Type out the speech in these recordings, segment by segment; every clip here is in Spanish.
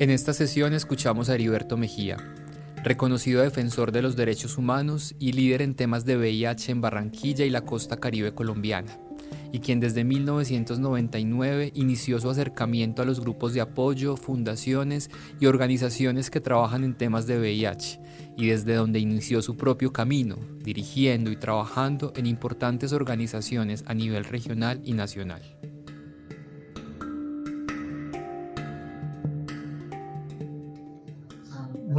En esta sesión escuchamos a Heriberto Mejía, reconocido defensor de los derechos humanos y líder en temas de VIH en Barranquilla y la costa caribe colombiana, y quien desde 1999 inició su acercamiento a los grupos de apoyo, fundaciones y organizaciones que trabajan en temas de VIH, y desde donde inició su propio camino, dirigiendo y trabajando en importantes organizaciones a nivel regional y nacional.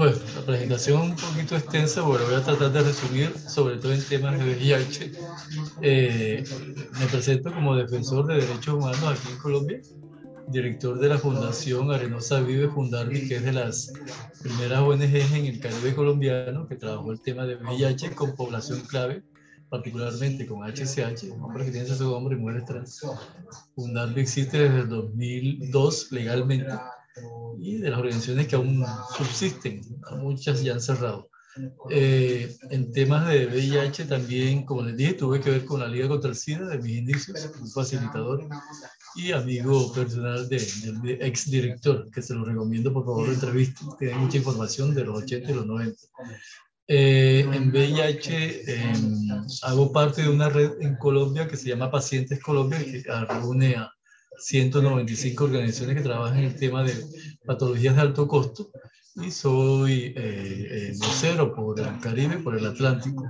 Bueno, la presentación un poquito extensa, pero voy a tratar de resumir, sobre todo en temas de VIH. Eh, me presento como defensor de derechos humanos aquí en Colombia, director de la Fundación Arenosa Vive Fundarvi, que es de las primeras ONGs en el Caribe colombiano que trabajó el tema de VIH con población clave, particularmente con HCH, hombres que tienen su hombre y mujeres trans. Fundarvi existe desde el 2002 legalmente y de las organizaciones que aún subsisten, muchas ya han cerrado. Eh, en temas de VIH también, como les dije, tuve que ver con la Liga contra el SIDA de mis indicios, un facilitador y amigo personal del de, ex director, que se lo recomiendo, por favor, entrevista, tiene mucha información de los 80 y los 90. Eh, en VIH em, hago parte de una red en Colombia que se llama Pacientes Colombia, que reúne a 195 organizaciones que trabajan en el tema de patologías de alto costo y soy eh, eh, vocero por el Caribe, por el Atlántico.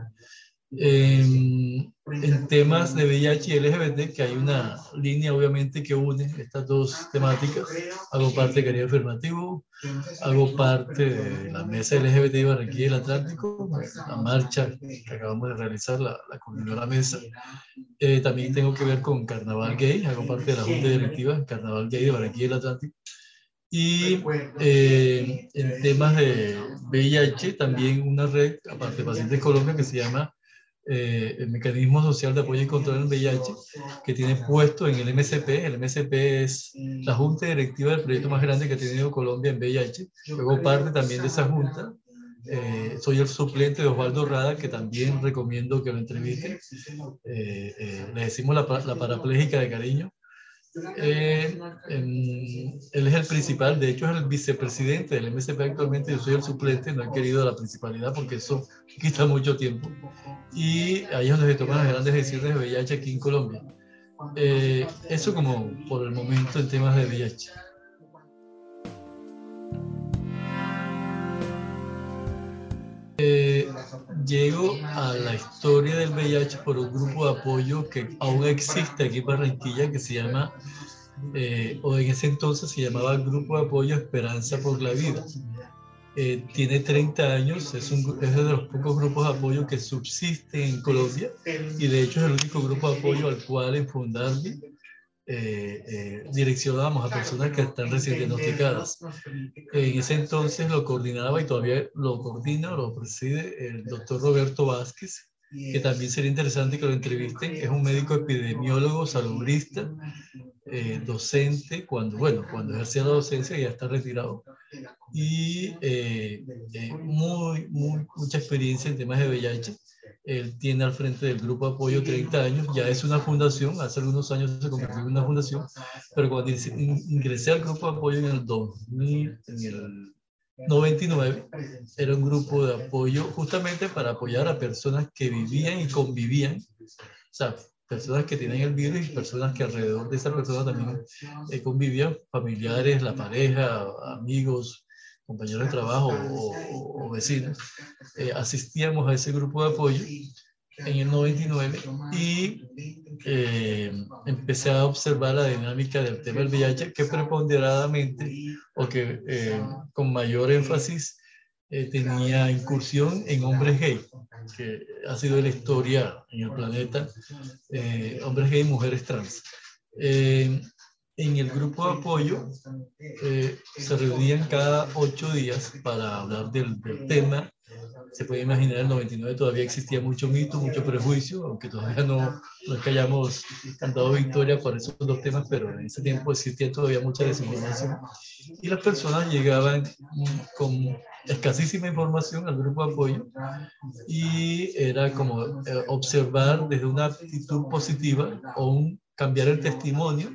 En, en, temas de VIH y LGBT, que hay una línea obviamente que une estas dos temáticas, hago parte de Caribe Afirmativo, hago parte de la mesa LGBT de Barranquilla y el Atlántico, la marcha que acabamos de realizar, la, la la mesa. Eh, también tengo que ver con Carnaval Gay, hago parte de la Junta Directiva Carnaval Gay de Barranquilla y el Atlántico. Y eh, en temas de VIH, también una red, aparte de Pacientes Colombia, que se llama eh, el Mecanismo Social de Apoyo y Control del VIH, que tiene puesto en el MSP. El MSP es la junta directiva del proyecto más grande que ha tenido Colombia en VIH. Luego parte también de esa junta. Eh, soy el suplente de Osvaldo Rada, que también recomiendo que lo entrevisten. Eh, le decimos la, la parapléjica de cariño. Eh, él es el principal, de hecho es el vicepresidente del MSP actualmente, yo soy el suplente, no he querido la principalidad porque eso quita mucho tiempo. Y ahí es donde se toman las grandes decisiones de VIH aquí en Colombia. Eh, eso como por el momento en temas de VIH. Llego a la historia del VIH por un grupo de apoyo que aún existe aquí en Barranquilla que se llama, eh, o en ese entonces se llamaba Grupo de Apoyo Esperanza por la Vida. Eh, tiene 30 años, es, un, es de los pocos grupos de apoyo que subsisten en Colombia y de hecho es el único grupo de apoyo al cual en Fundarvi eh, eh, direccionábamos a personas que están recién diagnosticadas. En ese entonces lo coordinaba y todavía lo coordina, lo preside el doctor Roberto Vázquez, que también sería interesante que lo entrevisten. Es un médico epidemiólogo, salubrista, eh, docente, cuando, bueno, cuando ejercía la docencia ya está retirado. Y eh, eh, muy, muy, mucha experiencia en temas de VIH él tiene al frente del grupo de apoyo 30 años, ya es una fundación, hace algunos años se convirtió en una fundación, pero cuando ingresé al grupo de apoyo en el 2000, en el 99, era un grupo de apoyo justamente para apoyar a personas que vivían y convivían, o sea, personas que tienen el virus y personas que alrededor de esa persona también eh, convivían, familiares, la pareja, amigos, compañeros de trabajo o, vecinos, eh, asistíamos a ese grupo de apoyo en el 99 y eh, empecé a observar la dinámica del tema del VIH que preponderadamente o que eh, con mayor énfasis tenía incursión en hombres gay, que ha sido la historia en el planeta, hombres gay y mujeres trans en el grupo de apoyo eh, se reunían cada ocho días para hablar del, del tema se puede imaginar, en el 99 todavía existía mucho mito, mucho prejuicio, aunque todavía no, no es que hayamos cantado victoria por esos dos temas, pero en ese tiempo existía todavía mucha desinformación. Y las personas llegaban con escasísima información al grupo de apoyo y era como eh, observar desde una actitud positiva o un cambiar el testimonio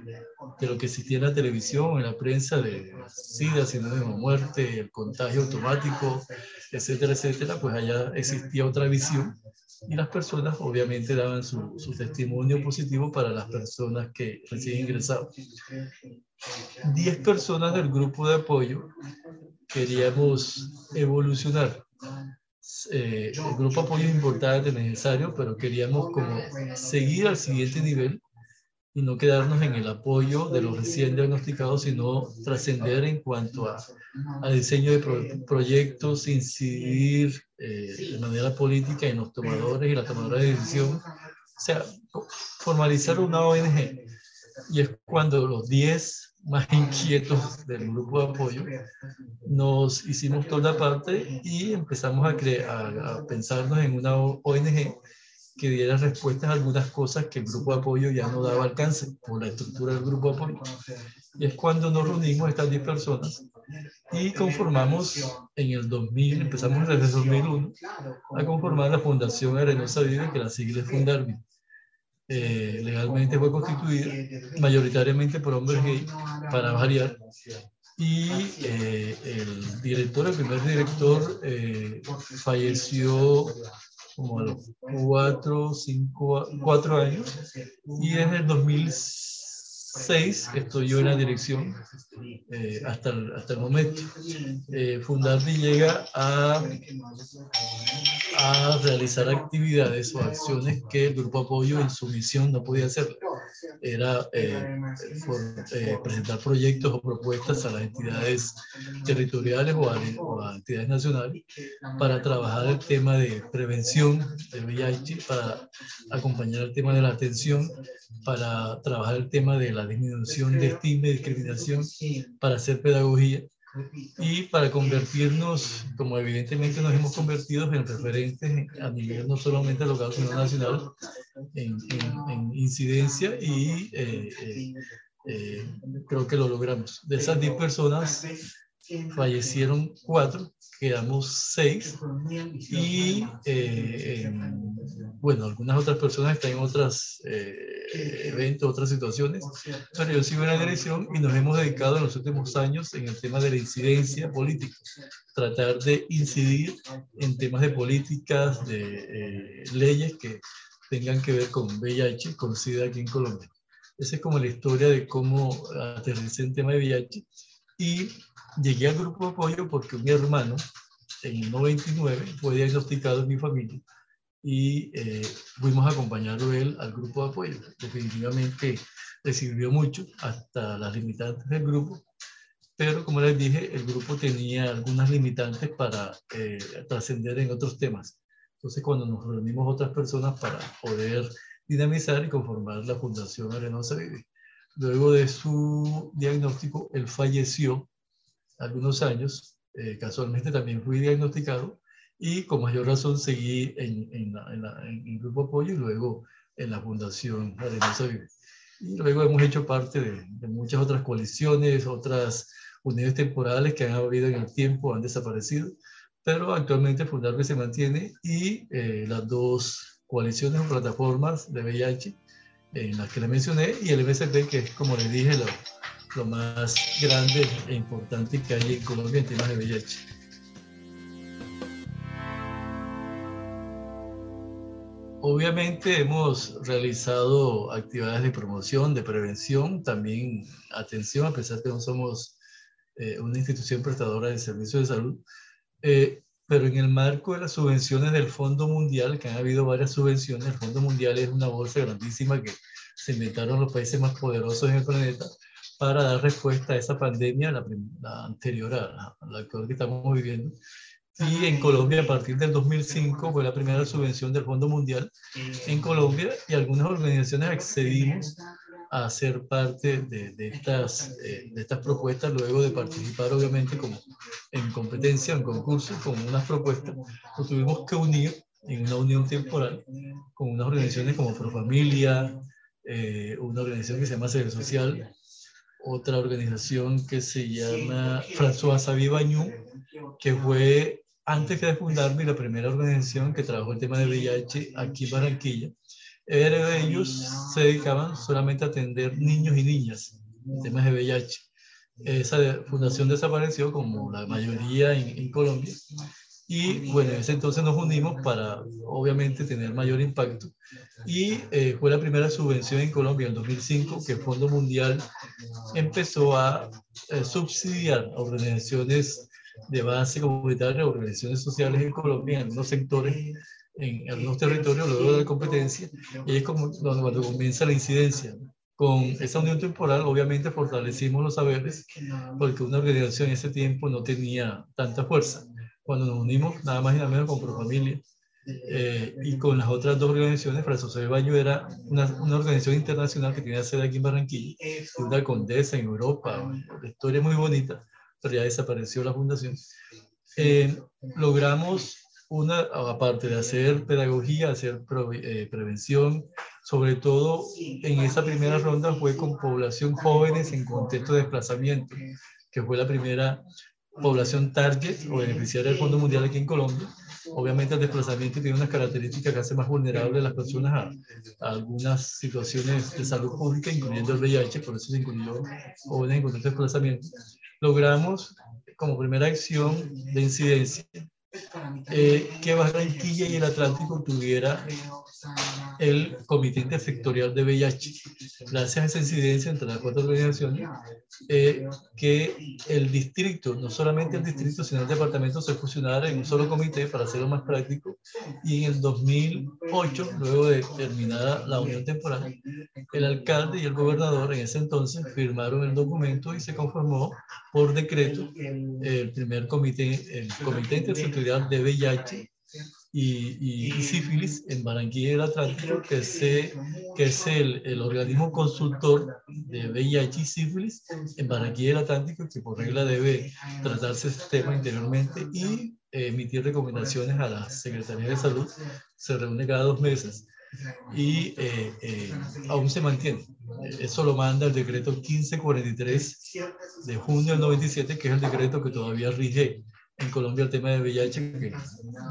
de lo que existía en la televisión, en la prensa de SIDA, sinónimo muerte, el contagio automático, etcétera, etcétera, pues allá existía otra visión y las personas obviamente daban su, su testimonio positivo para las personas que recién ingresaban. Diez personas del grupo de apoyo queríamos evolucionar. Eh, el grupo de apoyo es importante, necesario, pero queríamos como seguir al siguiente nivel y no quedarnos en el apoyo de los recién diagnosticados, sino trascender en cuanto a, a diseño de proyectos, incidir eh, de manera política en los tomadores y la tomadora de decisión, o sea, formalizar una ONG. Y es cuando los 10 más inquietos del grupo de apoyo nos hicimos toda la parte y empezamos a, a, a pensarnos en una ONG que diera respuestas a algunas cosas que el grupo de apoyo ya no daba alcance por la estructura del grupo de apoyo. Y es cuando nos reunimos estas 10 personas y conformamos en el 2000, empezamos desde el 2001, a conformar la Fundación Arenosa Vida, que la sigla es. Eh, legalmente fue constituida mayoritariamente por hombres gay, para variar, y eh, el director, el primer director, eh, falleció como a los cuatro, cinco, cuatro años. Y desde el 2006 estoy yo en la dirección eh, hasta, el, hasta el momento. Eh, Fundardi llega a, a realizar actividades o acciones que el Grupo Apoyo en su misión no podía hacer era eh, eh, presentar proyectos o propuestas a las entidades territoriales o a, entidades nacionales para trabajar el tema de prevención del VIH, para acompañar el tema de la atención, para trabajar el tema de la disminución de estigma y discriminación, para hacer pedagogía y para convertirnos, como evidentemente nos hemos convertido en referentes a nivel no solamente local, sino nacional, en, en, incidencia y eh, eh, eh, creo que lo logramos. De esas 10 personas, fallecieron cuatro, quedamos seis y eh, bueno, algunas otras personas están en otros eh, eventos, otras situaciones, pero yo sigo en la dirección y nos hemos dedicado en los últimos años en el tema de la incidencia política, tratar de incidir en temas de políticas, de eh, leyes que tengan que ver con VIH, con SIDA aquí en Colombia. Esa es como la historia de cómo aterricé en tema de VIH y llegué al grupo de apoyo porque mi hermano en el 99 fue diagnosticado en mi familia y eh, fuimos a acompañarlo él al grupo de apoyo. Definitivamente le sirvió mucho hasta las limitantes del grupo, pero como les dije, el grupo tenía algunas limitantes para eh, trascender en otros temas. Entonces, cuando nos reunimos otras personas para poder dinamizar y conformar la Fundación Arenosa Vive. Luego de su diagnóstico, él falleció algunos años, eh, casualmente también fui diagnosticado y con mayor razón seguí en, en, el Grupo Apoyo y luego en la Fundación Arenosa Vive. Y luego hemos hecho parte de, muchas otras coaliciones, otras unidades temporales que han habido en el tiempo, han desaparecido, pero actualmente Fundarme se mantiene y eh, las dos coaliciones o plataformas de VIH en las que le mencioné y el MSP, que es como les dije, lo, lo más grande e importante que hay en Colombia en temas de VIH. Obviamente hemos realizado actividades de promoción, de prevención, también atención, a pesar de que no somos eh, una institución prestadora de servicios de salud, eh, pero en el marco de las subvenciones del Fondo Mundial, que han habido varias subvenciones, el Fondo Mundial es una bolsa grandísima que se inventaron los países más poderosos en el planeta para dar respuesta a esa pandemia, la, anterior a la, actual que estamos viviendo. Y en Colombia, a partir del 2005, fue la primera subvención del Fondo Mundial. En Colombia y algunas organizaciones accedimos a ser parte de, de estas, eh, de estas propuestas, luego de participar obviamente como en competencia, en concurso, con unas propuestas, nos tuvimos que unir en una unión temporal con unas organizaciones como Profamilia, eh, una organización que se llama Ser Social, otra organización que se llama François Xavier que fue antes de fundarme la primera organización que trabajó el tema de VIH aquí en Barranquilla. Ellos se dedicaban solamente a atender niños y niñas en temas de VIH. Esa fundación desapareció como la mayoría en, en Colombia y bueno, en ese entonces nos unimos para obviamente tener mayor impacto. Y eh, fue la primera subvención en Colombia en 2005 que el Fondo Mundial empezó a eh, subsidiar organizaciones de base comunitaria, organizaciones sociales en Colombia, en algunos sectores, en algunos territorios, luego de la competencia. Y es como cuando comienza la incidencia. Con esa unión temporal, obviamente, fortalecimos los saberes, porque una organización en ese tiempo no tenía tanta fuerza cuando nos unimos nada más y nada menos con Profamilia eh, y con las otras dos organizaciones, Fray José Baño era una, una, organización internacional que tenía sede aquí en Barranquilla, una condesa en Europa, la historia es muy bonita, pero ya desapareció la fundación. Eh, logramos una, aparte de hacer pedagogía, hacer eh, prevención, sobre todo en esa primera ronda fue con población jóvenes en contexto de desplazamiento, que fue la primera población target o beneficiaria del Fondo Mundial aquí en Colombia. Obviamente el desplazamiento tiene unas características que hace más vulnerables a las personas a, algunas situaciones de salud pública, incluyendo el VIH, por eso se incluyó jóvenes en contexto de desplazamiento. Logramos como primera acción de incidencia eh, que Barranquilla y el Atlántico tuviera el Comité Intersectorial de VIH. Gracias a esa incidencia entre las cuatro organizaciones, eh, que el distrito, no solamente el distrito, sino el departamento se fusionara en un solo comité para hacerlo más práctico. Y en el 2008, luego de terminada la unión temporal, el alcalde y el gobernador en ese entonces firmaron el documento y se conformó por decreto el primer comité, el Comité Intersectorial de VIH y, y, sífilis en Barranquilla del Atlántico, que, se, que es el, el, organismo consultor de VIH y sífilis en Barranquilla del Atlántico, que por regla debe tratarse este tema interiormente y emitir recomendaciones a la Secretaría de Salud. Se reúne cada dos meses y eh, eh, aún se mantiene. Eso lo manda el decreto 1543 de junio del 97, que es el decreto que todavía rige en Colombia el tema de VIH que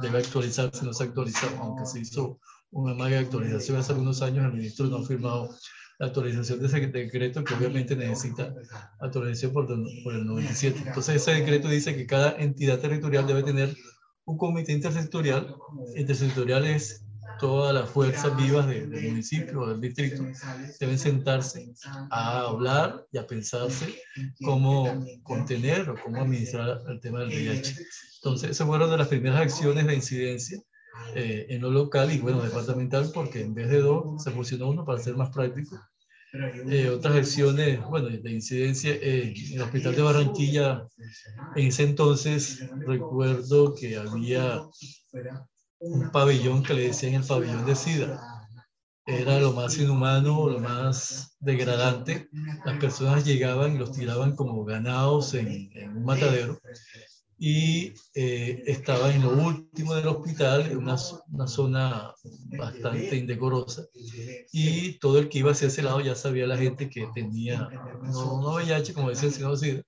debe actualizarse, no se ha actualizado, aunque se hizo una mega actualización hace algunos años, el ministro no ha firmado la actualización de ese decreto que obviamente necesita actualización por, por el 97. Entonces ese decreto dice que cada entidad territorial debe tener un comité intersectorial. Intersectorial es todas las fuerzas vivas del municipio o del distrito deben sentarse a hablar y a pensarse cómo contener o cómo administrar el tema del VIH. Entonces, esas fueron de las primeras acciones de incidencia eh, en lo local y bueno, departamental, porque en vez de dos se fusionó uno para ser más práctico. Eh, otras acciones, bueno, de incidencia eh, en el hospital de Barranquilla, en ese entonces recuerdo que había un pabellón que le decían el pabellón de SIDA. Era lo más inhumano, lo más degradante. Las personas llegaban y los tiraban como ganados en, un matadero y eh, estaba en lo último del hospital, en una, una, zona bastante indecorosa, y todo el que iba hacia ese lado ya sabía la gente que tenía, no, no VIH, como decía el señor SIDA,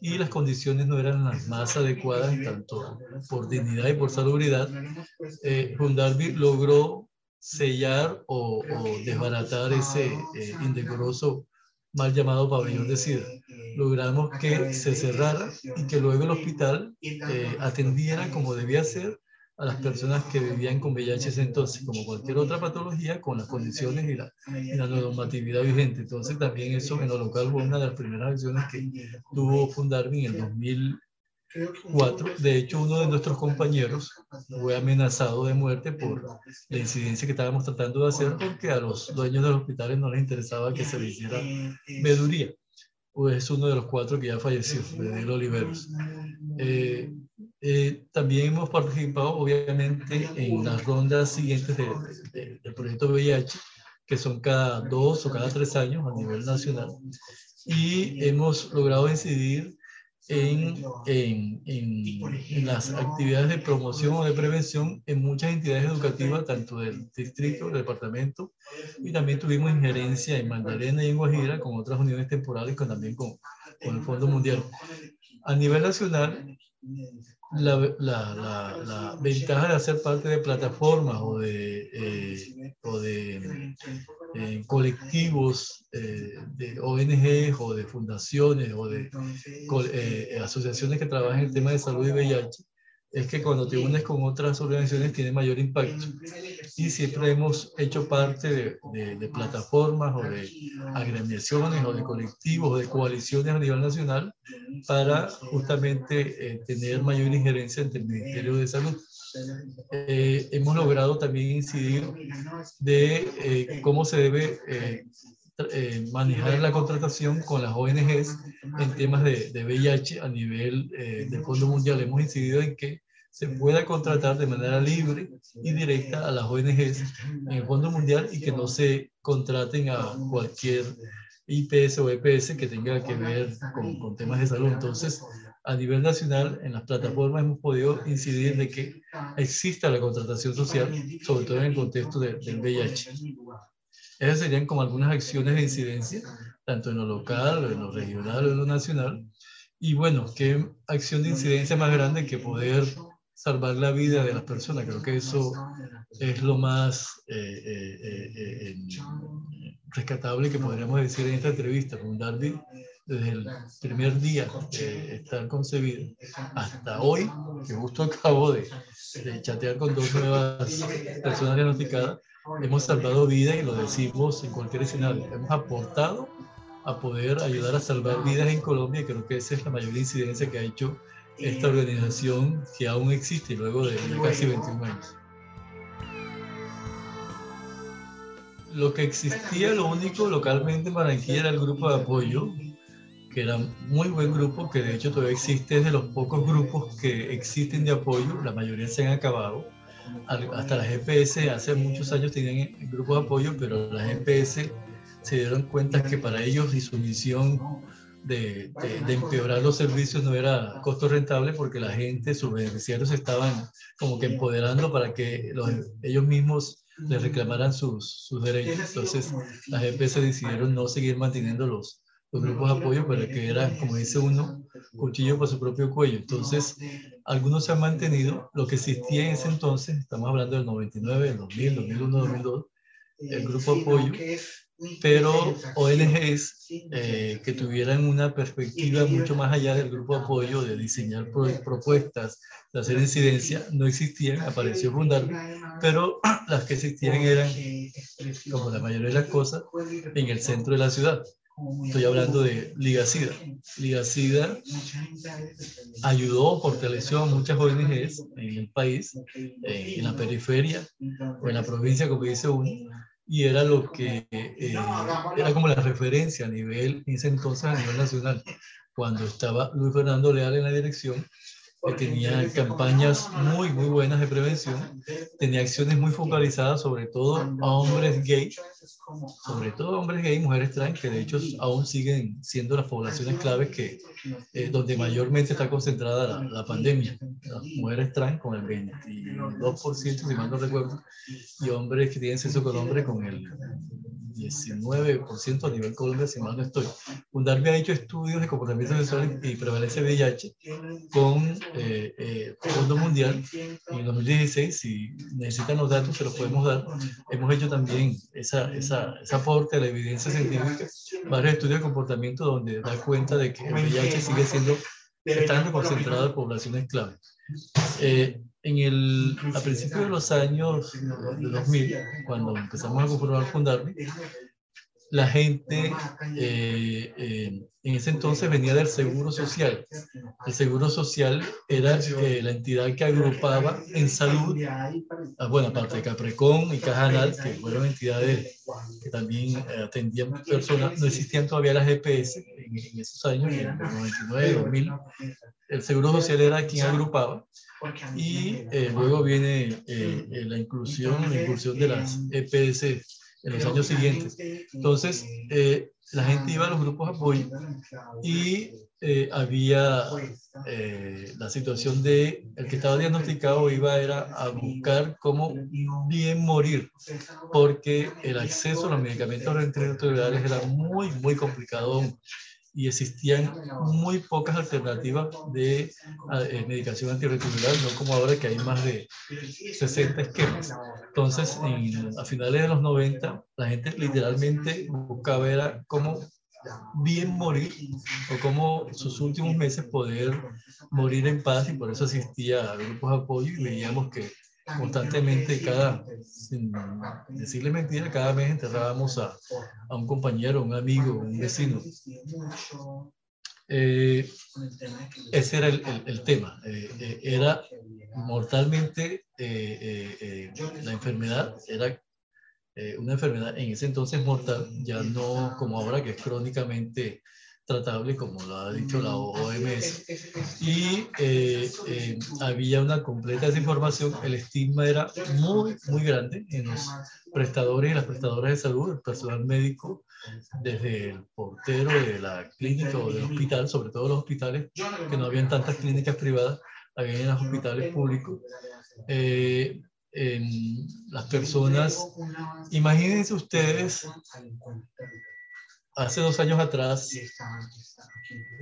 y las condiciones no eran las más adecuadas, tanto por dignidad y por salubridad, eh, logró sellar o, desbaratar ese eh, indecoroso mal llamado pabellón de SIDA. Logramos que se cerrara y que luego el hospital eh, atendiera como debía ser a las personas que vivían con VIH entonces, como cualquier otra patología, con las condiciones y la, la, normatividad vigente. Entonces también eso en lo local fue una de las primeras acciones que tuvo Fundarmi en el 2004. De hecho, uno de nuestros compañeros fue amenazado de muerte por la incidencia que estábamos tratando de hacer porque a los dueños de los hospitales no les interesaba que se le hiciera meduría. Pues es uno de los cuatro que ya falleció, Daniel Oliveros. Eh, eh, también hemos participado, obviamente, en las rondas siguientes del proyecto VIH, que son cada dos o cada tres años a nivel nacional. Y hemos logrado incidir en, en, en, las actividades de promoción o de prevención en muchas entidades educativas, tanto del distrito, del departamento, y también tuvimos injerencia en Magdalena y en Guajira con otras uniones temporales, con, también con, con el Fondo Mundial. A nivel nacional, la, la, la, ventaja de hacer parte de plataformas o de, eh, o de eh, colectivos eh, de ONG o de fundaciones o de asociaciones que trabajan en el tema de salud y VIH es que cuando te unes con otras organizaciones tiene mayor impacto. Y siempre hemos hecho parte de, de, plataformas o de agremiaciones o de colectivos o de coaliciones a nivel nacional para justamente eh, tener mayor injerencia entre el Ministerio de Salud. Eh, hemos logrado también incidir de eh, cómo se debe manejar la contratación con las ONGs en temas de, de VIH a nivel eh, del Fondo Mundial. Hemos incidido en que se pueda contratar de manera libre y directa a las ONGs en el Fondo Mundial y que no se contraten a cualquier IPS o EPS que tenga que ver con, con temas de salud. Entonces, a nivel nacional, en las plataformas hemos podido incidir de que exista la contratación social, sobre todo en el contexto del VIH. Esas serían como algunas acciones de incidencia, tanto en lo local, en lo regional o en lo nacional. Y bueno, qué acción de incidencia más grande que poder salvar la vida de las personas. Creo que eso es lo más eh, eh, eh, rescatable que podríamos decir en esta entrevista con Darby desde el primer día de estar concebido hasta hoy, que justo acabo de, de chatear con dos nuevas personas diagnosticadas, hemos salvado vidas y lo decimos en cualquier escenario. Hemos aportado a poder ayudar a salvar vidas en Colombia y creo que esa es la mayor incidencia que ha hecho esta organización que aún existe luego de casi 21 años. Lo que existía, lo único localmente en Barranquilla era el grupo de apoyo, que era muy buen grupo, que de hecho todavía existe, es de los pocos grupos que existen de apoyo, la mayoría se han acabado hasta las GPS hace muchos años tenían grupos de apoyo, pero las GPS se dieron cuenta que para ellos y su misión de, de, empeorar los servicios no era costo rentable porque la gente, sus beneficiarios estaban como que empoderando para que los, ellos mismos les reclamaran sus, sus derechos. Entonces las GPS decidieron no seguir manteniendo los, los grupos de apoyo para que era, como dice uno, cuchillo para su propio cuello. Entonces, algunos se han mantenido. Lo que existía en ese entonces, estamos hablando del 99, del 2000, 2001, 2002, el grupo de apoyo, pero ONGs eh, que tuvieran una perspectiva mucho más allá del grupo de apoyo, de diseñar propuestas, de hacer incidencia, no existían, apareció Fundar, pero las que existían eran, como la mayoría de las cosas, en el centro de la ciudad. Estoy hablando de Liga SIDA. Liga SIDA ayudó, fortaleció a muchas ONGs en el país, eh, en la periferia o en la provincia, como dice uno, y era lo que eh, era como la referencia a nivel, en ese entonces a nivel nacional, cuando estaba Luis Fernando Leal en la dirección que tenía campañas muy, muy buenas de prevención, tenía acciones muy focalizadas sobre todo a hombres gays, sobre todo hombres gays y mujeres trans, que de hecho aún siguen siendo las poblaciones claves que, eh, donde mayormente está concentrada la, la, pandemia. Las mujeres trans con el 22%, si mal no recuerdo, y hombres que tienen sexo con hombres con el 19% a nivel Colombia, si mal no estoy. Fundarme ha hecho estudios de comportamiento sexual y prevalencia de VIH con eh, eh, Fondo Mundial en el 2016. Si necesitan los datos, se los podemos dar. Hemos hecho también esa, esa, esa aporte a la evidencia científica, varios estudios de comportamiento donde da cuenta de que el VIH sigue siendo estando concentrado en poblaciones clave. Eh, en el, a principios de los años de 2000, cuando empezamos a conformar Fundarme, la gente eh, eh, en ese entonces venía del Seguro Social. El Seguro Social era eh, la entidad que agrupaba en salud, ah, bueno, aparte de Caprecón y Cajanal, que fueron entidades que también atendían personas, no existían todavía las GPS en, en esos años, en el 99, 2000. El Seguro Social era quien agrupaba y luego viene la inclusión, la inclusión de las EPS en los años siguientes. Entonces, eh, la gente iba a los grupos de apoyo y eh, había eh, la situación de el que estaba diagnosticado iba era a buscar cómo bien morir, porque el acceso a los medicamentos retrovirales era muy, muy complicado y existían muy pocas alternativas de eh, medicación antirretroviral, no como ahora que hay más de 60 esquemas. Entonces, a finales de los 90, la gente literalmente buscaba ver cómo bien morir o cómo sus últimos meses poder morir en paz y por eso asistía a grupos de apoyo y veíamos que constantemente cada, sin decirle mentira, cada mes enterrábamos a, a un compañero, un amigo, un vecino. Eh, ese era el, el, tema. Eh, eh, era mortalmente la enfermedad, era una enfermedad en ese entonces mortal, ya no como ahora que es crónicamente tratable, como lo ha dicho la OMS, y eh, eh, había una completa desinformación. El estigma era muy, muy grande en los prestadores y las prestadoras de salud, el personal médico, desde el portero de la clínica o del hospital, sobre todo los hospitales, que no habían tantas clínicas privadas, había en los hospitales públicos. Eh, las personas, imagínense ustedes hace dos años atrás,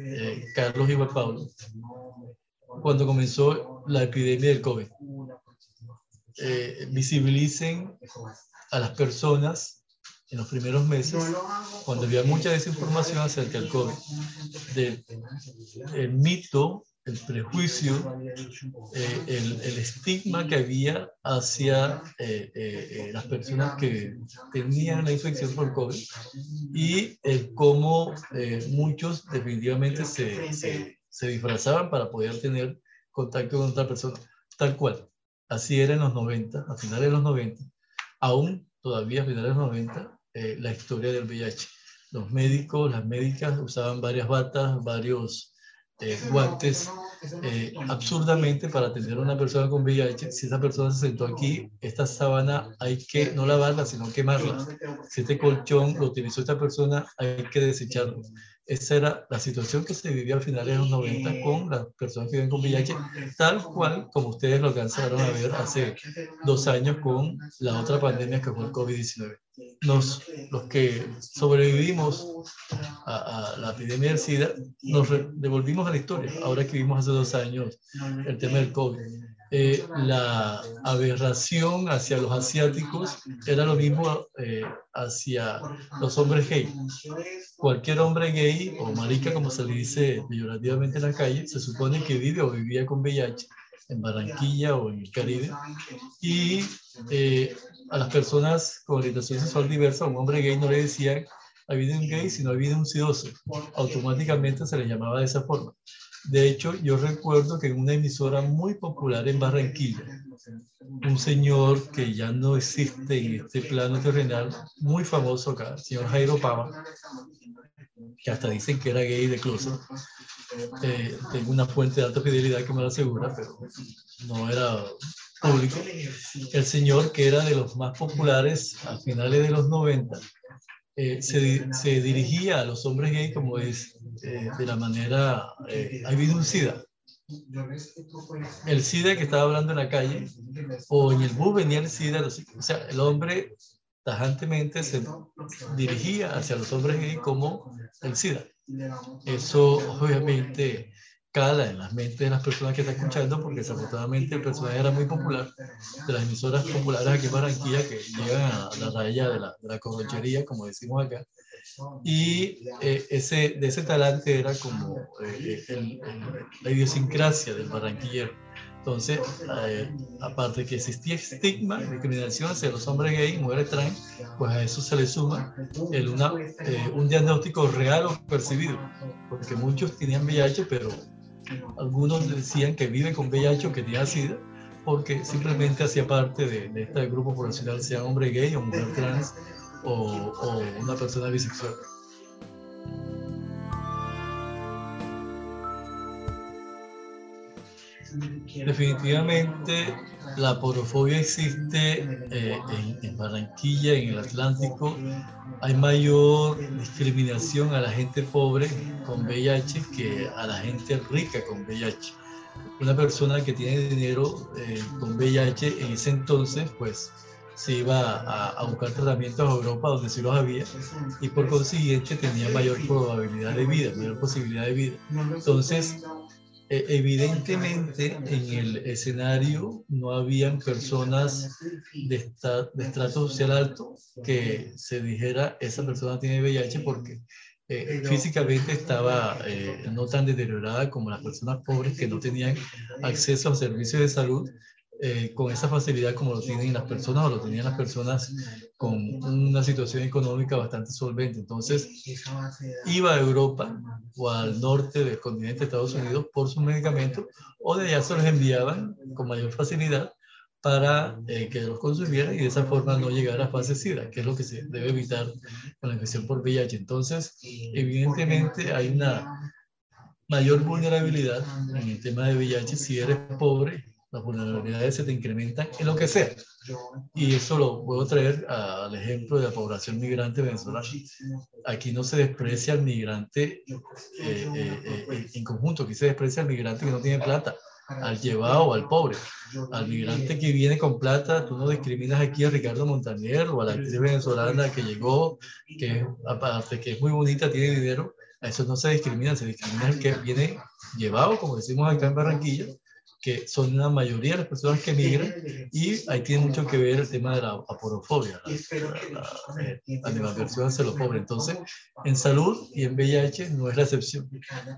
eh, Carlos y Juan Pablo, cuando comenzó la epidemia del COVID, eh, visibilicen a las personas en los primeros meses, cuando había mucha desinformación acerca del COVID, del mito el prejuicio, eh, el, el, estigma que había hacia eh, eh, las personas que tenían la infección por COVID y el cómo muchos definitivamente se, se, se, disfrazaban para poder tener contacto con otra persona, tal cual. Así era en los 90, a finales de los 90, aún todavía a finales de los 90, la historia del VIH. Los médicos, las médicas usaban varias batas, varios eh, guantes eh, absurdamente para atender a una persona con VIH. Si esa persona se sentó aquí, esta sábana hay que no lavarla, sino quemarla. Si este colchón lo utilizó esta persona, hay que desecharlo. Esa era la situación que se vivía a finales de los 90 con las personas que viven con VIH, tal cual como ustedes lo alcanzaron a ver hace dos años con la otra pandemia que fue el COVID-19 nos, los que sobrevivimos a, la epidemia del SIDA, nos devolvimos a la historia. Ahora que vimos hace dos años el tema del COVID. Eh, la aberración hacia los asiáticos era lo mismo eh, hacia los hombres gay. Cualquier hombre gay o marica, como se le dice peyorativamente en la calle, se supone que vive o vivía con VIH en Barranquilla o en el Caribe. Y eh, a las personas con orientación sexual diversa, a un hombre gay no le decían habido un gay, sino habido un sidoso. Automáticamente se le llamaba de esa forma. De hecho, yo recuerdo que en una emisora muy popular en Barranquilla, un señor que ya no existe en este plano terrenal, muy famoso acá, el señor Jairo Pava, que hasta dicen que era gay de closet. Eh, tengo una fuente de alta fidelidad que me lo asegura, pero no era público, el señor que era de los más populares a finales de los 90, eh, se, se, dirigía a los hombres gay como es eh, de la manera, eh, ha habido un SIDA. El SIDA que estaba hablando en la calle, o en el bus venía el SIDA, o sea, el hombre tajantemente se dirigía hacia los hombres gay como el SIDA. Eso obviamente cala en las mentes de las personas que están escuchando, porque desafortunadamente el personaje era muy popular, de las emisoras populares aquí en Barranquilla, que llegan a la raya de la, de la corrochería, como decimos acá, y eh, ese, de ese talante era como eh, el, la idiosincrasia del barranquillero. Entonces, eh, aparte de que existía estigma, discriminación hacia los hombres gay y mujeres trans, pues a eso se le suma el una, un diagnóstico real o percibido, porque muchos tenían VIH, pero algunos decían que vive con VIH o que tiene SIDA porque simplemente hacía parte de, este grupo poblacional, sea hombre gay o mujer trans o una persona bisexual. Definitivamente la porofobia existe eh, en, Barranquilla, en el Atlántico. Hay mayor discriminación a la gente pobre con VIH que a la gente rica con VIH. Una persona que tiene dinero eh, con VIH en ese entonces, pues se iba a, buscar tratamientos a Europa donde sí los había y por consiguiente tenía mayor probabilidad de vida, mayor posibilidad de vida. Entonces, evidentemente en el escenario no habían personas de, de estrato social alto que se dijera esa persona tiene VIH porque eh, físicamente estaba eh, no tan deteriorada como las personas pobres que no tenían acceso a servicios de salud eh, con esa facilidad como lo tienen las personas o lo tenían las personas con una situación económica bastante solvente. Entonces, iba a Europa o al norte del continente de Estados Unidos por sus medicamentos o de allá se los enviaban con mayor facilidad para eh, que los consumieran y de esa forma no llegar a fase SIDA, que es lo que se debe evitar con la infección por VIH. Entonces, evidentemente hay una mayor vulnerabilidad en el tema de VIH si eres pobre las vulnerabilidades se te incrementan en lo que sea. Y eso lo puedo traer al ejemplo de la población migrante venezolana. Aquí no se desprecia al migrante eh, eh, eh, en conjunto, aquí se desprecia al migrante que no tiene plata, al llevado al pobre. Al migrante que viene con plata, tú no discriminas aquí a Ricardo Montaner o a la actriz venezolana que llegó, que aparte que es muy bonita, tiene dinero. A eso no se discrimina, se discrimina el que viene llevado, como decimos acá en Barranquilla, que son la mayoría de las personas que migran y ahí tiene mucho que ver el tema de la aporofobia, la, animadversión hacia lo pobre. Entonces, en salud y en VIH no es la excepción.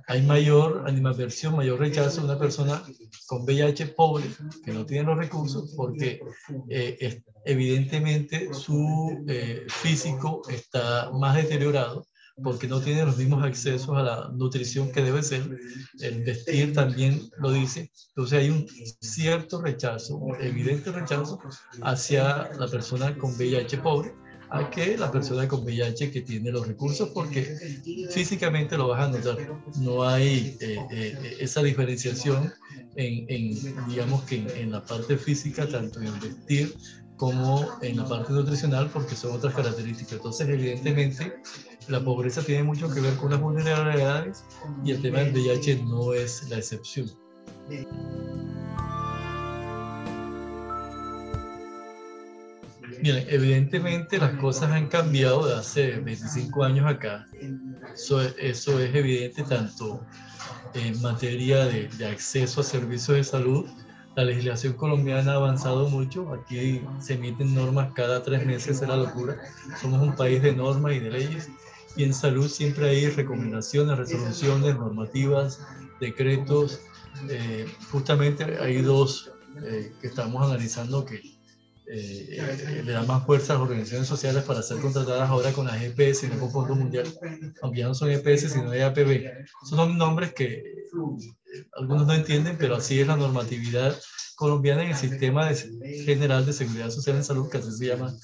Hay mayor animadversión, mayor rechazo de una persona con VIH pobre que no tiene los recursos porque eh, evidentemente su eh, físico está más deteriorado porque no tiene los mismos accesos a la nutrición que debe ser. El vestir también lo dice. Entonces hay un cierto rechazo, un evidente rechazo hacia la persona con VIH pobre a que la persona con VIH que tiene los recursos, porque físicamente lo vas a notar. No hay eh, eh, esa diferenciación en, en, digamos que en, en, la parte física, tanto en vestir como en la parte nutricional, porque son otras características. Entonces, evidentemente, la pobreza tiene mucho que ver con las vulnerabilidades y el tema del VIH no es la excepción. Miren, evidentemente las cosas han cambiado de hace 25 años acá. Eso, eso es evidente tanto en materia de, de, acceso a servicios de salud. La legislación colombiana ha avanzado mucho. Aquí se emiten normas cada tres meses, es la locura. Somos un país de normas y de leyes y en salud siempre hay recomendaciones, resoluciones, normativas, decretos. Eh, justamente hay dos eh, que estamos analizando que eh, le dan más fuerza a las organizaciones sociales para ser contratadas ahora con la GPS, no con Fondo Mundial, aunque ya no son GPS, sino EAPB. Son nombres que algunos no entienden, pero así es la normatividad colombiana en el sistema general de seguridad social en salud, que así se llama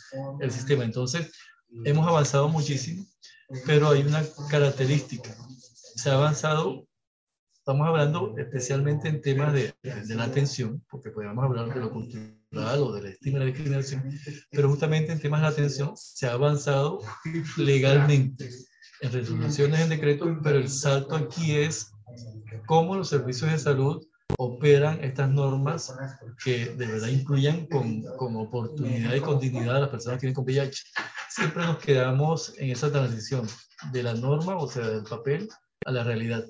el sistema. Entonces, hemos avanzado muchísimo pero hay una característica. Se ha avanzado, estamos hablando especialmente en temas de, de la atención, porque podríamos hablar de lo cultural o de la estima y la discriminación, pero justamente en temas de la atención se ha avanzado legalmente en resoluciones en decreto, pero el salto aquí es cómo los servicios de salud operan estas normas que de verdad incluyan con, con oportunidad y con dignidad a las personas que tienen con VIH siempre nos quedamos en esa transición de la norma, o sea, del papel, a la realidad.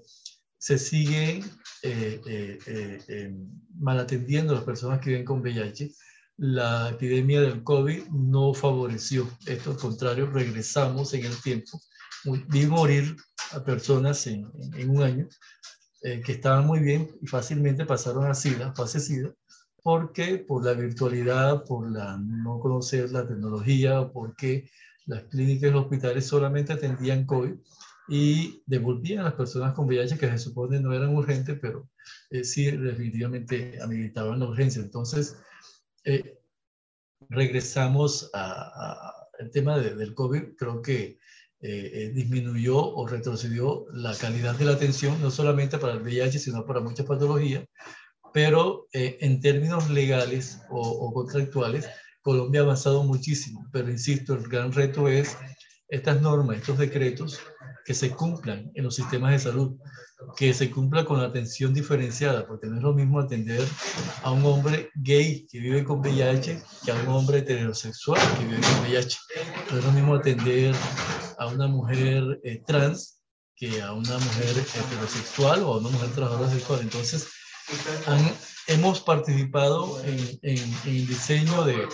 Se sigue eh, eh, eh, eh mal atendiendo a las personas que viven con VIH. La epidemia del COVID no favoreció esto, al contrario, regresamos en el tiempo. Vi morir a personas en, en un año que estaban muy bien y fácilmente pasaron a SIDA, fase SIDA, porque por la virtualidad, por la no conocer la tecnología, porque las clínicas y los hospitales solamente atendían COVID y devolvían a las personas con VIH que se supone no eran urgentes, pero eh, sí definitivamente habilitaban la urgencia. Entonces, eh, regresamos al tema del COVID, creo que eh, disminuyó o retrocedió la calidad de la atención, no solamente para el VIH, sino para muchas patologías, pero eh, en términos legales o, o, contractuales, Colombia ha avanzado muchísimo, pero insisto, el gran reto es estas normas, estos decretos, que se cumplan en los sistemas de salud, que se cumpla con la atención diferenciada, porque no es lo mismo atender a un hombre gay que vive con VIH que a un hombre heterosexual que vive con VIH. No es lo mismo atender a una mujer eh, trans que a una mujer heterosexual o a una mujer trabajadora sexual. Entonces, hemos participado en, el diseño de,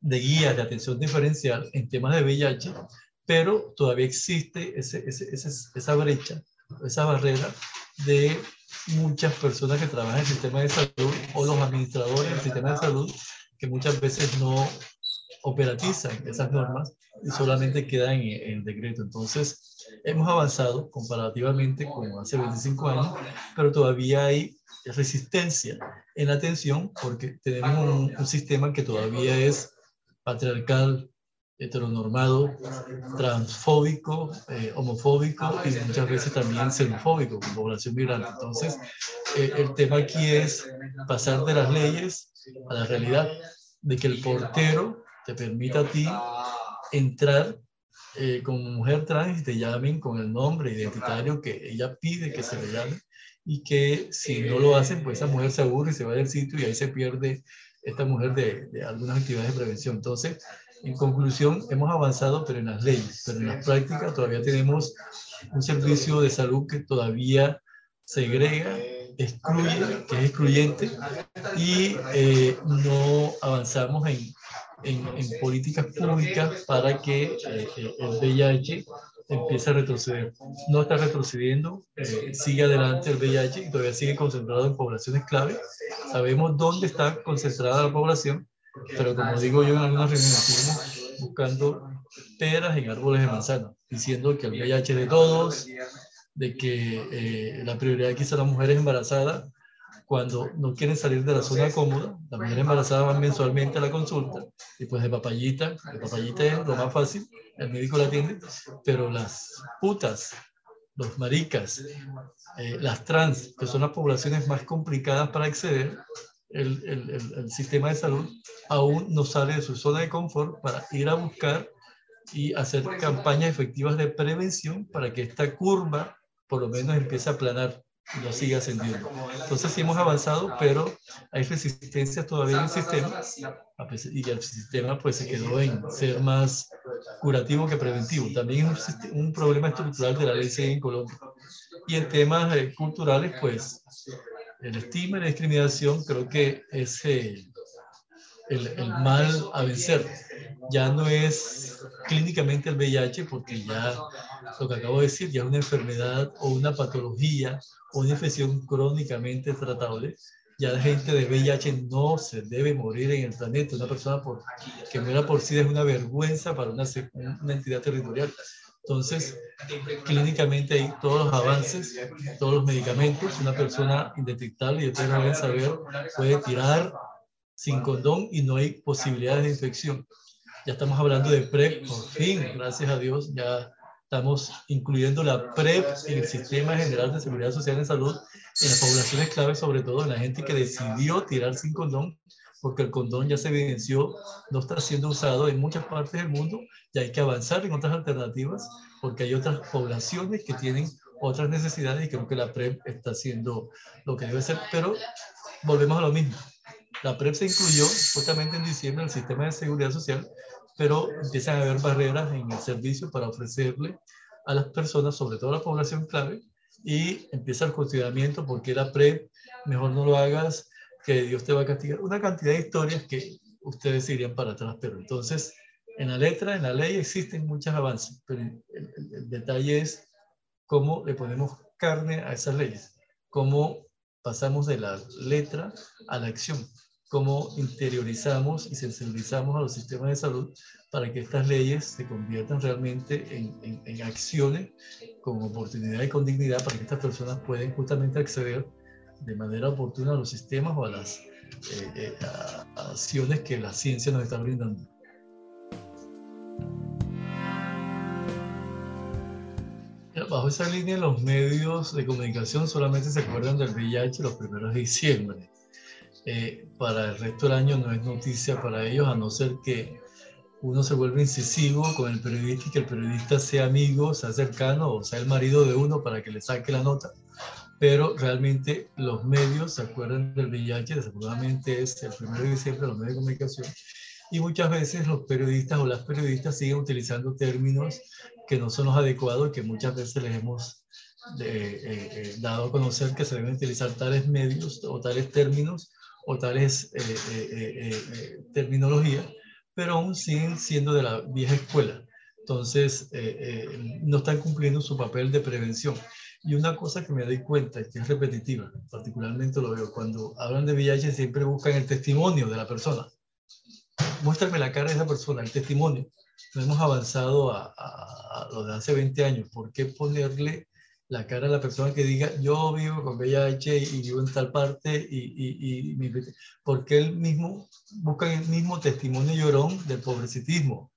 de, guías de atención diferencial en temas de VIH, pero todavía existe ese, esa brecha, esa barrera de muchas personas que trabajan en el sistema de salud o los administradores del sistema de salud que muchas veces no operatizan esas normas y solamente quedan en, el decreto. Entonces, hemos avanzado comparativamente con hace 25 años, pero todavía hay resistencia en la atención porque tenemos un, sistema que todavía es patriarcal, heteronormado, transfóbico, eh, homofóbico y muchas veces también xenofóbico con población migrante. Entonces, eh, el tema aquí es pasar de las leyes a la realidad, de que el portero te permita a ti entrar eh, como mujer trans te llamen con el nombre identitario que ella pide que se le llame y que si no lo hacen, pues esa mujer se aburre y se va del sitio y ahí se pierde esta mujer de, de algunas actividades de prevención. Entonces, en conclusión, hemos avanzado, pero en las leyes, pero en las prácticas todavía tenemos un servicio de salud que todavía segrega, excluye, que es excluyente, y eh, no avanzamos en en, políticas públicas para que eh, el VIH empiece a retroceder. No está retrocediendo, eh, sigue adelante el VIH y todavía sigue concentrado en poblaciones clave. Sabemos dónde está concentrada la población, pero como digo yo en algunas reuniones, buscando peras en árboles de manzana, diciendo que el VIH es de todos, de que eh, la prioridad son las mujeres embarazadas, cuando no quieren salir de la zona cómoda, la mujer embarazada va mensualmente a la consulta y pues de papayita, de papayita es lo más fácil, el médico la atiende, pero las putas, los maricas, eh, las trans, que son las poblaciones más complicadas para acceder, el, el, el, sistema de salud aún no sale de su zona de confort para ir a buscar y hacer campañas efectivas de prevención para que esta curva por lo menos empiece a aplanar no sigue ascendiendo. Entonces sí hemos avanzado, pero hay resistencia todavía en el sistema y el sistema pues se quedó en ser más curativo que preventivo. También es un, problema estructural de la ley en Colombia. Y en temas eh, culturales pues el estigma y la discriminación creo que es eh, el, el mal a vencer. Ya no es clínicamente el VIH porque ya lo que acabo de decir, ya es una enfermedad o una patología una infección crónicamente tratable, ya la gente de VIH no se debe morir en el planeta. Una persona por, que muera por sí es una vergüenza para una, una entidad territorial. Entonces, clínicamente hay todos los avances, todos los medicamentos. Una persona indetectable, y ustedes deben saber, puede tirar sin condón y no hay posibilidades de infección. Ya estamos hablando de PrEP, por fin, gracias a Dios, ya Estamos incluyendo la PrEP en el Sistema General de Seguridad Social en Salud en las poblaciones clave, sobre todo en la gente que decidió tirar sin condón, porque el condón ya se evidenció, no está siendo usado en muchas partes del mundo y hay que avanzar en otras alternativas, porque hay otras poblaciones que tienen otras necesidades y creo que la PrEP está haciendo lo que debe ser, pero volvemos a lo mismo. La PrEP se incluyó justamente en diciembre el sistema de seguridad social pero empiezan a haber barreras en el servicio para ofrecerle a las personas, sobre todo a la población clave, y empieza el cuestionamiento, ¿por qué la PREP? Mejor no lo hagas, que Dios te va a castigar. Una cantidad de historias que ustedes irían para atrás, pero entonces en la letra, en la ley existen muchos avances, pero el, el detalle es cómo le ponemos carne a esas leyes, cómo pasamos de la letra a la acción cómo interiorizamos y sensibilizamos a los sistemas de salud para que estas leyes se conviertan realmente en, en, acciones con oportunidad y con dignidad para que estas personas puedan justamente acceder de manera oportuna a los sistemas o a las eh, eh, acciones que la ciencia nos está brindando. bajo esa línea los medios de comunicación solamente se acuerdan del VIH los primeros de diciembre. Eh, para el resto del año no es noticia para ellos, a no ser que uno se vuelva incisivo con el periodista y que el periodista sea amigo, sea cercano o sea el marido de uno para que le saque la nota. Pero realmente los medios se acuerdan del VIH, desafortunadamente es el 1 de diciembre los medios de comunicación, y muchas veces los periodistas o las periodistas siguen utilizando términos que no son los adecuados y que muchas veces les hemos eh, eh, dado a conocer que se deben utilizar tales medios o tales términos o tales eh, terminologías pero aún siguen siendo de la vieja escuela. Entonces, eh, eh, no están cumpliendo su papel de prevención. Y una cosa que me doy cuenta, que es repetitiva, particularmente lo veo, cuando hablan de VIH siempre buscan el testimonio de la persona. Muéstrame la cara de esa persona, el testimonio. No hemos avanzado a, a, lo de hace 20 años. ¿Por qué ponerle la cara a la persona que diga, yo vivo con VIH y vivo en tal parte, y, y, y porque él mismo busca el mismo testimonio llorón del pobrecitismo.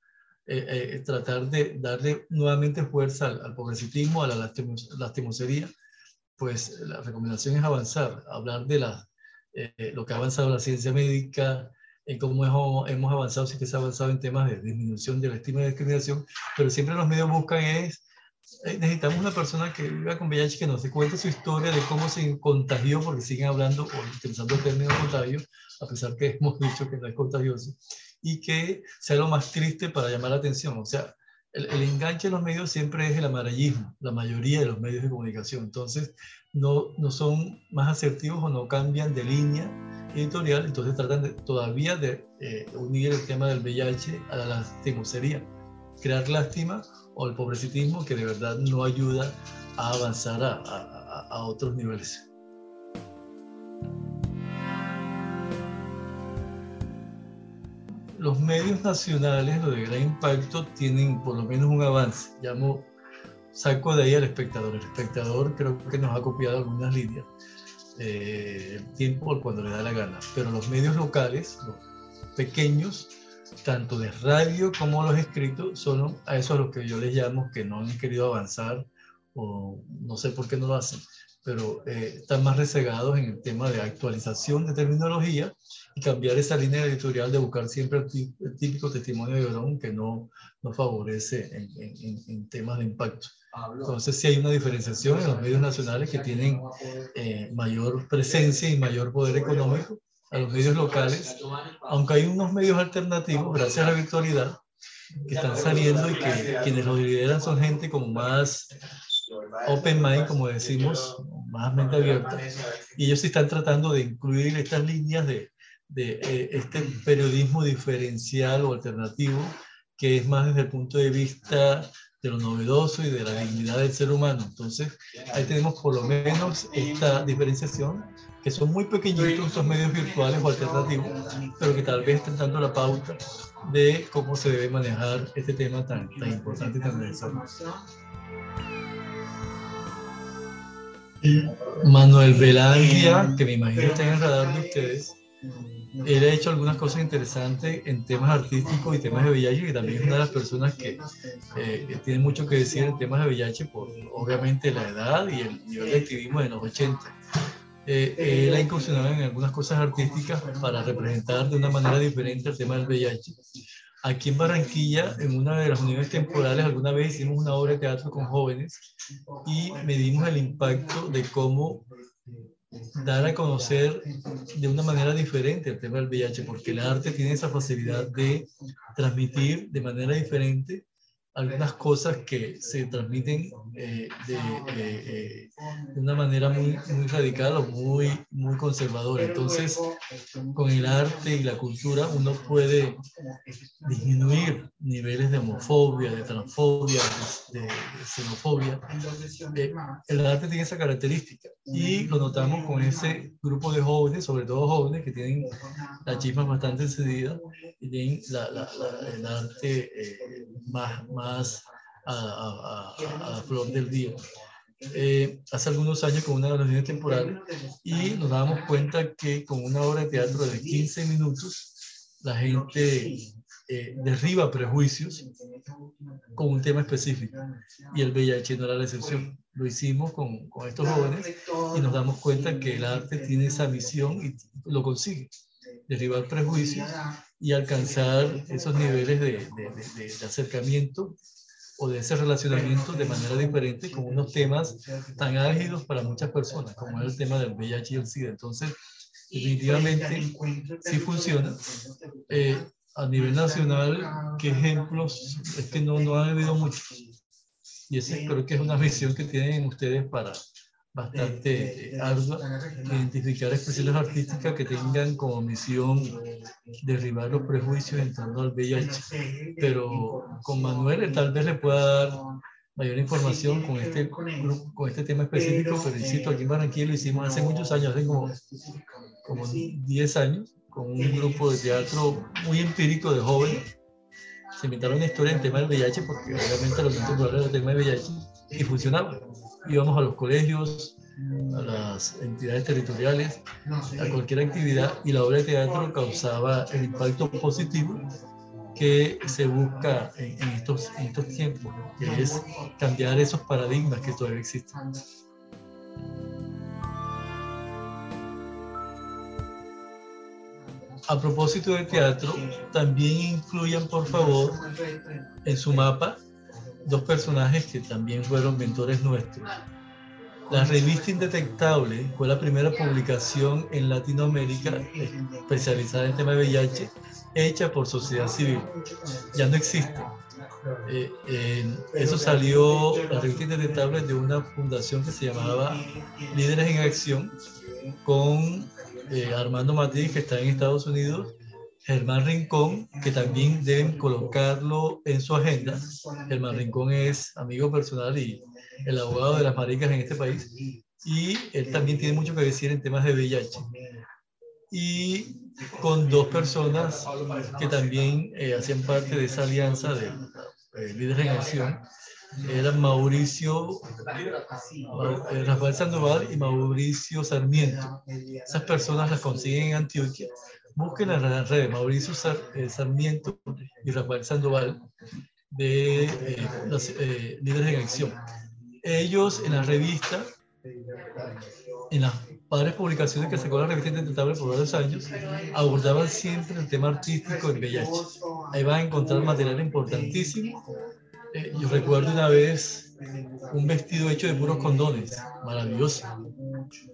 Eh, eh, tratar de darle nuevamente fuerza al, pobrecitismo, a la lastimosería, pues la recomendación es avanzar, hablar de la, eh, lo que ha avanzado la ciencia médica, en cómo hemos, hemos avanzado, sí que se ha avanzado en temas de disminución de la estima de discriminación, pero siempre los medios buscan es eh, necesitamos una persona que viva con VIH que nos cuente su historia de cómo se contagió, porque siguen hablando o utilizando el término contagio, a pesar que hemos dicho que no es contagioso, y que sea lo más triste para llamar la atención. O sea, el, el enganche de los medios siempre es el amarillismo, la mayoría de los medios de comunicación. Entonces, no, no son más asertivos o no cambian de línea editorial, entonces tratan de, todavía de eh, unir el tema del VIH a la lastimosería, crear lástima o el pobrecitismo que de verdad no ayuda a avanzar a, a, a otros niveles. Los medios nacionales, lo de gran impacto, tienen por lo menos un avance. Llamo, saco de ahí al espectador. El espectador creo que nos ha copiado algunas líneas. Eh, el tiempo cuando le da la gana. Pero los medios locales, los pequeños, tanto de radio como los escritos, son a eso a lo que yo les llamo que no han querido avanzar o no sé por qué no lo hacen, pero eh, están más resegados en el tema de actualización de terminología y cambiar esa línea editorial de buscar siempre el, típico testimonio de Verón que no, no favorece en, en, en, temas de impacto. Entonces sí hay una diferenciación en los medios nacionales que tienen eh, mayor presencia y mayor poder económico a los medios locales, aunque hay unos medios alternativos, gracias a la virtualidad, que están saliendo y que quienes los lideran son gente como más open mind, como decimos, más mente abierta, y ellos están tratando de incluir estas líneas de, de eh, este periodismo diferencial o alternativo, que es más desde el punto de vista de lo novedoso y de la dignidad del ser humano. Entonces, ahí tenemos por lo menos esta diferenciación que son muy pequeñitos estos medios virtuales o alternativos, pero que tal vez están dando la pauta de cómo se debe manejar este tema tan, tan importante y tan necesario. Manuel Velandia, que me imagino está en el radar de ustedes, él ha hecho algunas cosas interesantes en temas artísticos y temas de VIH, que también es una de las personas que, eh, tiene mucho que decir en temas de VIH por obviamente la edad y el nivel de activismo de los 80 eh, él ha incursionado en algunas cosas artísticas para representar de una manera diferente el tema del VIH. Aquí en Barranquilla, en una de las unidades temporales, alguna vez hicimos una obra de teatro con jóvenes y medimos el impacto de cómo dar a conocer de una manera diferente el tema del VIH, porque el arte tiene esa facilidad de transmitir de manera diferente algunas cosas que se transmiten eh, de, eh, de, una manera muy, muy radical o muy, muy conservadora. Entonces, con el arte y la cultura uno puede disminuir niveles de homofobia, de transfobia, de, xenofobia. Eh, el arte tiene esa característica y lo notamos con ese grupo de jóvenes, sobre todo jóvenes que tienen la chisma bastante encendida y tienen la, la, el arte más, más más a, a, flor del día. Eh, hace algunos años con una reuniones temporales y nos dábamos cuenta que con una obra de teatro de 15 minutos la gente eh, derriba prejuicios con un tema específico. Y el VIH no era la excepción. Lo hicimos con, con estos jóvenes y nos damos cuenta que el arte tiene esa misión y lo consigue. Derribar prejuicios y alcanzar esos niveles de, de, de acercamiento o de ese relacionamiento de manera diferente con unos temas tan álgidos para muchas personas, como es el tema del VIH y el SIDA. Entonces, definitivamente sí funciona. Eh, a nivel nacional, ¿qué ejemplos? Es que no, no han habido muchos. Y ese creo que es una visión que tienen ustedes para, bastante ardua identificar expresiones artísticas que tengan como misión derribar los prejuicios entrando al VIH. Pero con Manuel tal vez le pueda dar mayor información con este, con este tema específico, pero insisto, aquí en Barranquilla lo hicimos hace muchos años, hace como, como 10 años, con un grupo de teatro muy empírico de jóvenes. Se inventaron una historia en tema del VIH, porque obviamente los puntos era el tema del VIH, y funcionaba íbamos a los colegios, a las entidades territoriales, a cualquier actividad y la obra de teatro causaba el impacto positivo que se busca en, estos, en estos tiempos, que es cambiar esos paradigmas que todavía existen. A propósito de teatro, también incluyan por favor en su mapa dos personajes que también fueron mentores nuestros. La revista Indetectable fue la primera publicación en Latinoamérica especializada en tema de VIH, hecha por sociedad civil. Ya no existe. Eh, eso salió, la revista Indetectable, de una fundación que se llamaba Líderes en Acción, con eh, Armando Matiz, que está en Estados Unidos, Germán Rincón, que también deben colocarlo en su agenda. Germán Rincón es amigo personal y el abogado de las maricas en este país. Y él también tiene mucho que decir en temas de VIH. Y con dos personas que también eh, hacían parte de esa alianza de eh, líderes en acción, eran Mauricio, Rafael Sandoval y Mauricio Sarmiento. Esas personas las consiguen en Antioquia busquen en las redes Mauricio eh, Sarmiento y Rafael Sandoval de eh, los eh, líderes en acción. Ellos en la revista, en las padres publicaciones que sacó la revista Intentable por varios años, abordaban siempre el tema artístico en VIH. Ahí van a encontrar material importantísimo. Yo recuerdo una vez un vestido hecho de puros condones, maravilloso.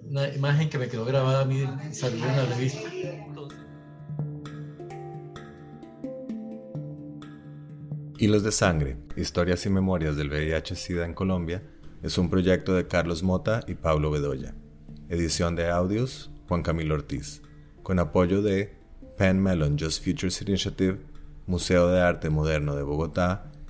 Una imagen que me quedó grabada a mí, salió en la revista. Hilos de Sangre, Historias y Memorias del VIH-Sida en Colombia, es un proyecto de Carlos Mota y Pablo Bedoya. Edición de audios, Juan Camilo Ortiz. Con apoyo de Penn Mellon Just Futures Initiative, Museo de Arte Moderno de Bogotá